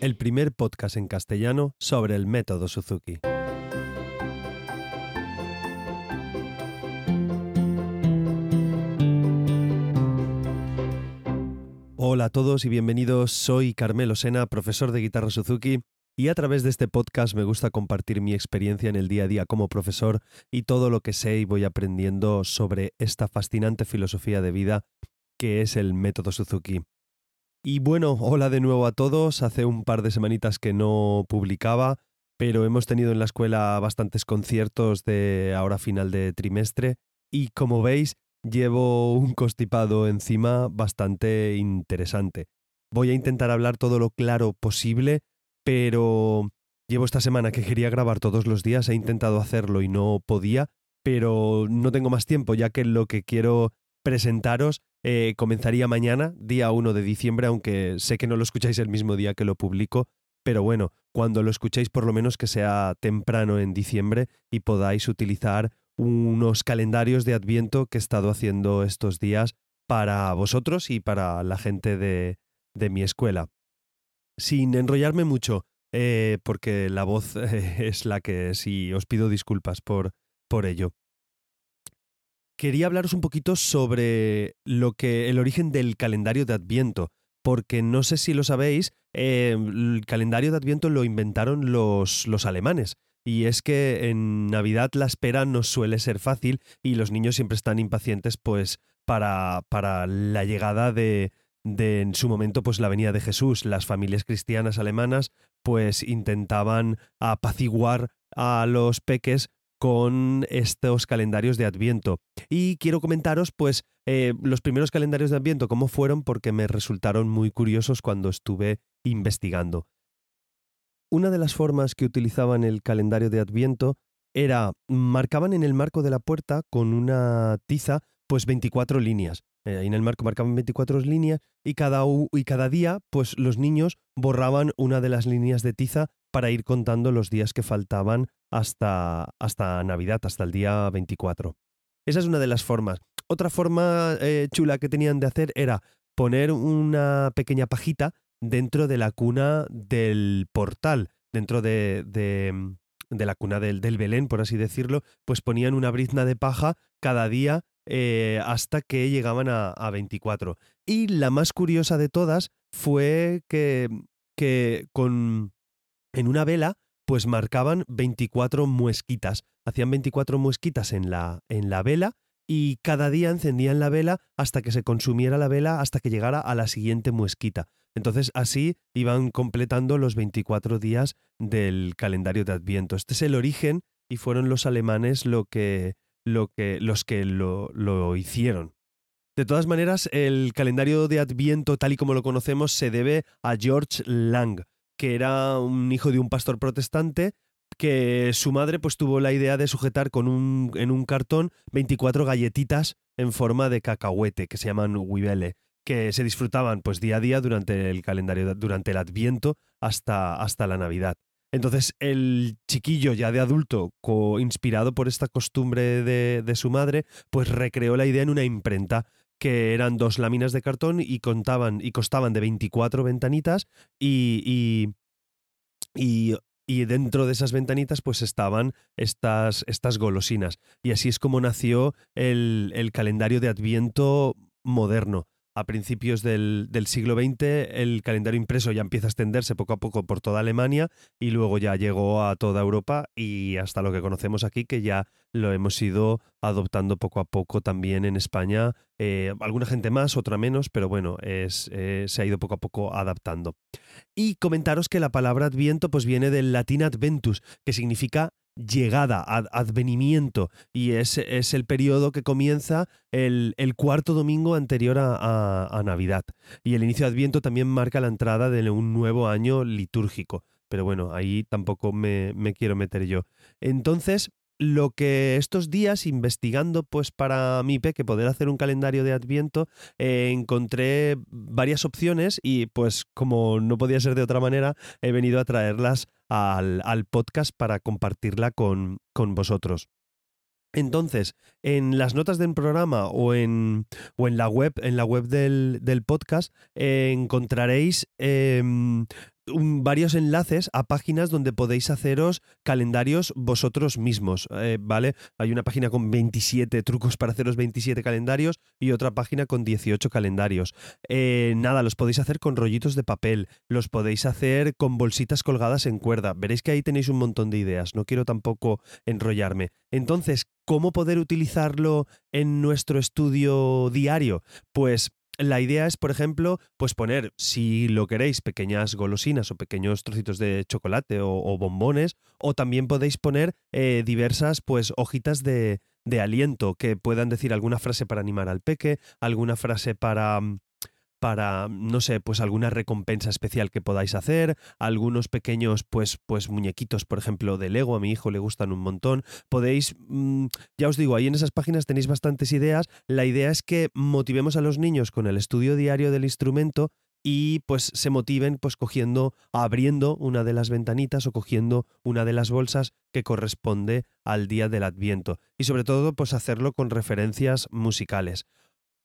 el primer podcast en castellano sobre el método Suzuki. Hola a todos y bienvenidos, soy Carmelo Sena, profesor de guitarra Suzuki, y a través de este podcast me gusta compartir mi experiencia en el día a día como profesor y todo lo que sé y voy aprendiendo sobre esta fascinante filosofía de vida que es el método Suzuki. Y bueno, hola de nuevo a todos. Hace un par de semanitas que no publicaba, pero hemos tenido en la escuela bastantes conciertos de ahora final de trimestre y como veis llevo un constipado encima bastante interesante. Voy a intentar hablar todo lo claro posible, pero llevo esta semana que quería grabar todos los días, he intentado hacerlo y no podía, pero no tengo más tiempo ya que lo que quiero presentaros eh, comenzaría mañana, día 1 de diciembre, aunque sé que no lo escucháis el mismo día que lo publico, pero bueno, cuando lo escuchéis por lo menos que sea temprano en diciembre y podáis utilizar unos calendarios de adviento que he estado haciendo estos días para vosotros y para la gente de, de mi escuela. Sin enrollarme mucho, eh, porque la voz es la que y os pido disculpas por, por ello quería hablaros un poquito sobre lo que el origen del calendario de Adviento, porque no sé si lo sabéis, eh, el calendario de Adviento lo inventaron los, los alemanes. Y es que en Navidad la espera no suele ser fácil y los niños siempre están impacientes pues para, para la llegada de, de en su momento pues la venida de Jesús. Las familias cristianas alemanas pues intentaban apaciguar a los peques con estos calendarios de Adviento. Y quiero comentaros, pues, eh, los primeros calendarios de Adviento, cómo fueron, porque me resultaron muy curiosos cuando estuve investigando. Una de las formas que utilizaban el calendario de Adviento era, marcaban en el marco de la puerta con una tiza, pues 24 líneas. Eh, en el marco marcaban 24 líneas y cada, y cada día, pues los niños borraban una de las líneas de tiza para ir contando los días que faltaban hasta, hasta Navidad, hasta el día 24. Esa es una de las formas. Otra forma eh, chula que tenían de hacer era poner una pequeña pajita dentro de la cuna del portal, dentro de, de, la cuna del, del, Belén, por así decirlo, pues ponían una brizna de paja cada día eh, hasta que llegaban a, a, 24. Y la más curiosa de todas fue que, que con, en una vela pues marcaban 24 muesquitas. Hacían 24 muesquitas en la, en la vela y cada día encendían la vela hasta que se consumiera la vela, hasta que llegara a la siguiente muesquita. Entonces así iban completando los 24 días del calendario de Adviento. Este es el origen y fueron los alemanes lo que, lo que, los que lo, lo hicieron. De todas maneras, el calendario de Adviento tal y como lo conocemos se debe a George Lang, que era un hijo de un pastor protestante que su madre pues tuvo la idea de sujetar con un, en un cartón 24 galletitas en forma de cacahuete que se llaman huibele que se disfrutaban pues día a día durante el calendario durante el Adviento hasta, hasta la Navidad. Entonces el chiquillo ya de adulto, inspirado por esta costumbre de, de, su madre, pues recreó la idea en una imprenta que eran dos láminas de cartón y contaban y costaban de 24 ventanitas y, y, y, dentro de esas ventanitas pues estaban estas, estas golosinas. Y así es como nació el, el calendario de Adviento moderno a principios del, siglo XX el calendario impreso ya empieza a extenderse poco a poco por toda Alemania y luego ya llegó a toda Europa y hasta lo que conocemos aquí que ya lo hemos ido adoptando poco a poco también en España. Eh, alguna gente más, otra menos, pero bueno, eh, se ha ido poco a poco adaptando. Y comentaros que la palabra adviento pues viene del latín adventus, que significa llegada, advenimiento, y es, es, el periodo que comienza el, el cuarto domingo anterior a, a, Navidad. Y el inicio de Adviento también marca la entrada de un nuevo año litúrgico. Pero bueno, ahí tampoco me, me quiero meter yo. Entonces, lo que estos días investigando pues para mi que poder hacer un calendario de Adviento eh, encontré varias opciones y pues como no podía ser de otra manera he venido a traerlas al, al podcast para compartirla con, con vosotros. Entonces, en las notas del programa o en, o en la web, en la web del, del podcast, eh, encontraréis eh, varios enlaces a páginas donde podéis haceros calendarios vosotros mismos, eh, ¿vale? Hay una página con 27 trucos para haceros 27 calendarios y otra página con 18 calendarios. Eh, nada, los podéis hacer con rollitos de papel, los podéis hacer con bolsitas colgadas en cuerda. Veréis que ahí tenéis un montón de ideas, no quiero tampoco enrollarme. Entonces, ¿cómo poder utilizarlo en nuestro estudio diario? Pues la idea es, por ejemplo, pues poner, si lo queréis, pequeñas golosinas o pequeños trocitos de chocolate o, bombones, o también podéis poner eh, diversas, pues, hojitas de, de aliento que puedan decir alguna frase para animar al peque, alguna frase para mm, para, no sé, pues alguna recompensa especial que podáis hacer, algunos pequeños, pues, pues muñequitos, por ejemplo, de Lego, a mi hijo le gustan un montón. Podéis, mm, ya os digo, ahí en esas páginas tenéis bastantes ideas. La idea es que motivemos a los niños con el estudio diario del instrumento y pues se motiven pues cogiendo, abriendo una de las ventanitas o cogiendo una de las bolsas que corresponde al día del Adviento y sobre todo pues hacerlo con referencias musicales.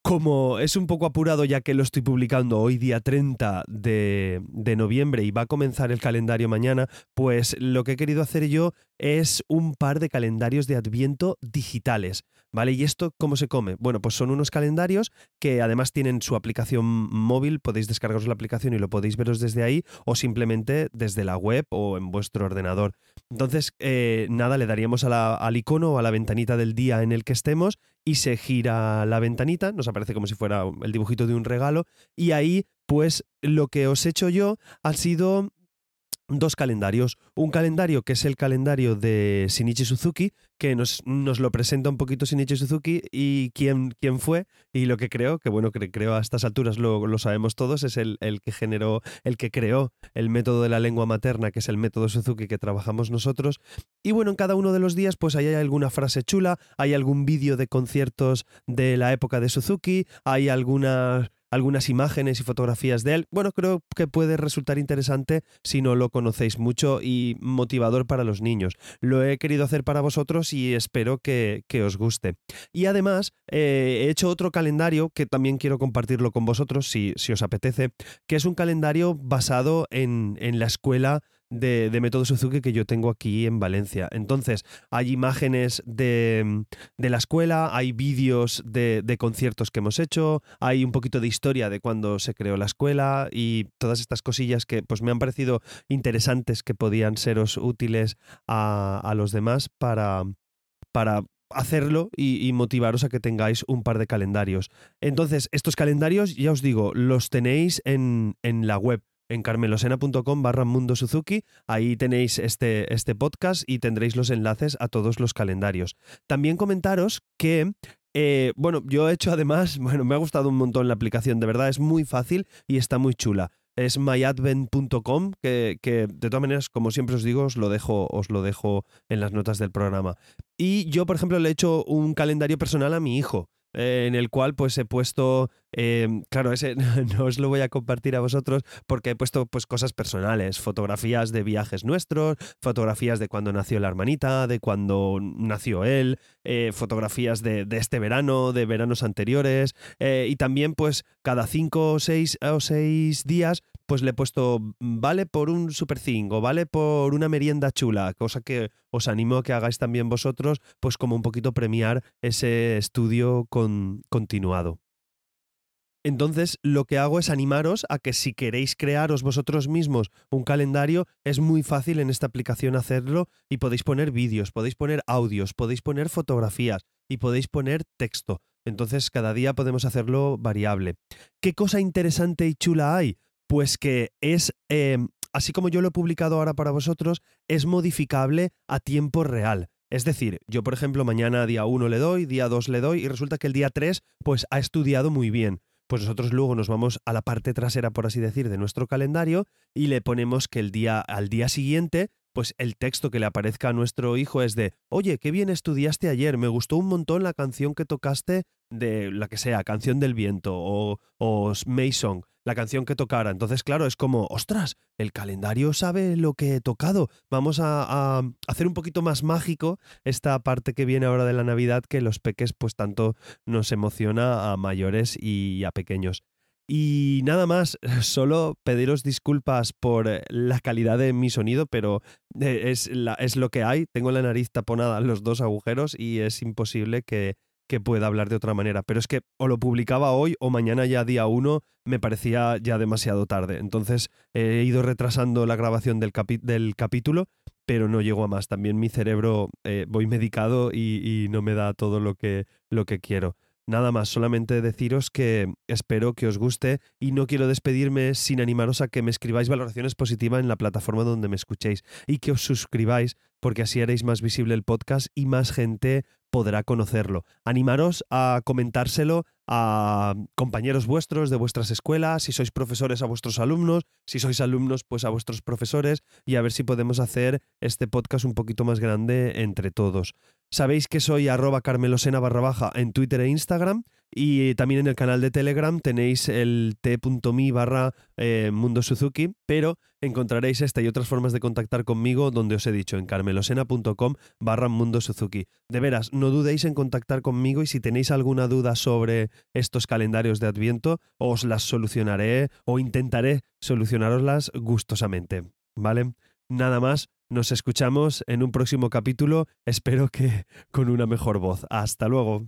Como es un poco apurado ya que lo estoy publicando hoy día 30 de, de, noviembre y va a comenzar el calendario mañana, pues lo que he querido hacer yo es un par de calendarios de adviento digitales. ¿Vale? ¿Y esto cómo se come? Bueno, pues son unos calendarios que además tienen su aplicación móvil, podéis descargaros la aplicación y lo podéis veros desde ahí o simplemente desde la web o en vuestro ordenador. Entonces, eh, nada, le daríamos al icono o a la ventanita del día en el que estemos y se gira la ventanita, nos aparece como si fuera el dibujito de un regalo y ahí pues lo que os he hecho yo ha sido dos calendarios. Un calendario que es el calendario de Shinichi Suzuki, que nos, nos lo presenta un poquito Shinichi Suzuki y quién, quién fue y lo que creó, que bueno, que creo a estas alturas lo, lo sabemos todos, es el, el, que generó, el que creó el método de la lengua materna, que es el método Suzuki que trabajamos nosotros. Y bueno, en cada uno de los días pues ahí hay alguna frase chula, hay algún vídeo de conciertos de la época de Suzuki, hay algunas algunas imágenes y fotografías de él. Bueno, creo que puede resultar interesante si no lo conocéis mucho y motivador para los niños. Lo he querido hacer para vosotros y espero que, os guste. Y además, eh, he hecho otro calendario que también quiero compartirlo con vosotros si, si os apetece, que es un calendario basado en, en la escuela de, Método Suzuki que yo tengo aquí en Valencia. Entonces, hay imágenes de, la escuela, hay vídeos de, conciertos que hemos hecho, hay un poquito de historia de cuando se creó la escuela y todas estas cosillas que pues me han parecido interesantes que podían seros útiles a, los demás para, para hacerlo y, motivaros a que tengáis un par de calendarios. Entonces, estos calendarios, ya os digo, los tenéis en, en la web en carmelosena.com barra Mundo Suzuki. Ahí tenéis este, este podcast y tendréis los enlaces a todos los calendarios. También comentaros que eh, bueno, yo he hecho además, bueno, me ha gustado un montón la aplicación, de verdad es muy fácil y está muy chula. Es myadvent.com, que, de todas maneras, como siempre os digo, os lo, dejo, os lo dejo en las notas del programa. Y yo, por ejemplo, le he hecho un calendario personal a mi hijo. Eh, en el cual pues he puesto, em, claro, ese no os lo voy a compartir a vosotros porque he puesto pues cosas personales, fotografías de viajes nuestros, fotografías de cuando nació la hermanita, de cuando nació él, eh, fotografías de, este verano, de veranos anteriores eh, y también pues cada cinco o seis, o seis días pues le he puesto mm, vale por un super o vale por una merienda chula, cosa que os animo a que hagáis también vosotros, pues como un poquito premiar ese estudio con, continuado. Entonces, lo que hago es animaros a que si queréis crearos vosotros mismos un calendario, es muy fácil en esta aplicación hacerlo y podéis poner vídeos, podéis poner audios, podéis poner fotografías y podéis poner texto. Entonces, cada día podemos hacerlo variable. ¿Qué cosa interesante y chula hay? Pues que es, em, así como yo lo he publicado ahora para vosotros, es modificable a tiempo real. Es decir, yo por ejemplo mañana día 1 le doy, día 2 le doy y resulta que el día 3 pues ha estudiado muy bien. Pues nosotros luego nos vamos a la parte trasera, por así decir, de nuestro calendario y le ponemos que el día al día siguiente pues el texto que le aparezca a nuestro hijo es de, oye, qué bien estudiaste ayer, me gustó un montón la canción que tocaste de la que sea, Canción del Viento o, o Mason, la canción que tocara. Entonces, claro, es como, ostras, el calendario sabe lo que he tocado. Vamos a, hacer un poquito más mágico esta parte que viene ahora de la Navidad que los peques pues tanto nos emociona a mayores y a pequeños. Y nada más, solo pediros disculpas por eh, la calidad de mi sonido, pero eh, es, la, es lo que hay. Tengo la nariz taponada los dos agujeros y es imposible que, que pueda hablar de otra manera. Pero es que o lo publicaba hoy o mañana ya día uno me parecía ya demasiado tarde. Entonces he ido retrasando la grabación del, capítulo, pero no llego a más. También mi cerebro eh, voy medicado y, y, no me da todo lo que, lo que quiero. Nada más, solamente deciros que espero que os guste y no quiero despedirme sin animaros a que me escribáis valoraciones positivas en la plataforma donde me escuchéis y que os suscribáis porque así haréis más visible el podcast y más gente podrá conocerlo. Animaros a comentárselo a compañeros vuestros de vuestras escuelas, si sois profesores a vuestros alumnos, si sois alumnos pues a vuestros profesores y a ver si podemos hacer este podcast un poquito más grande entre todos. Sabéis que soy arroba carmelosena barra baja en Twitter e Instagram y también en el canal de Telegram tenéis el t.me barra eh, Mundo Suzuki, pero encontraréis esta y otras formas de contactar conmigo donde os he dicho en carmelosena.com barra Mundo Suzuki. De veras, no dudéis en contactar conmigo y si tenéis alguna duda sobre estos calendarios de Adviento, os las solucionaré o intentaré solucionaroslas gustosamente. ¿Vale? Nada más, nos escuchamos en un próximo capítulo, espero que con una mejor voz. Hasta luego.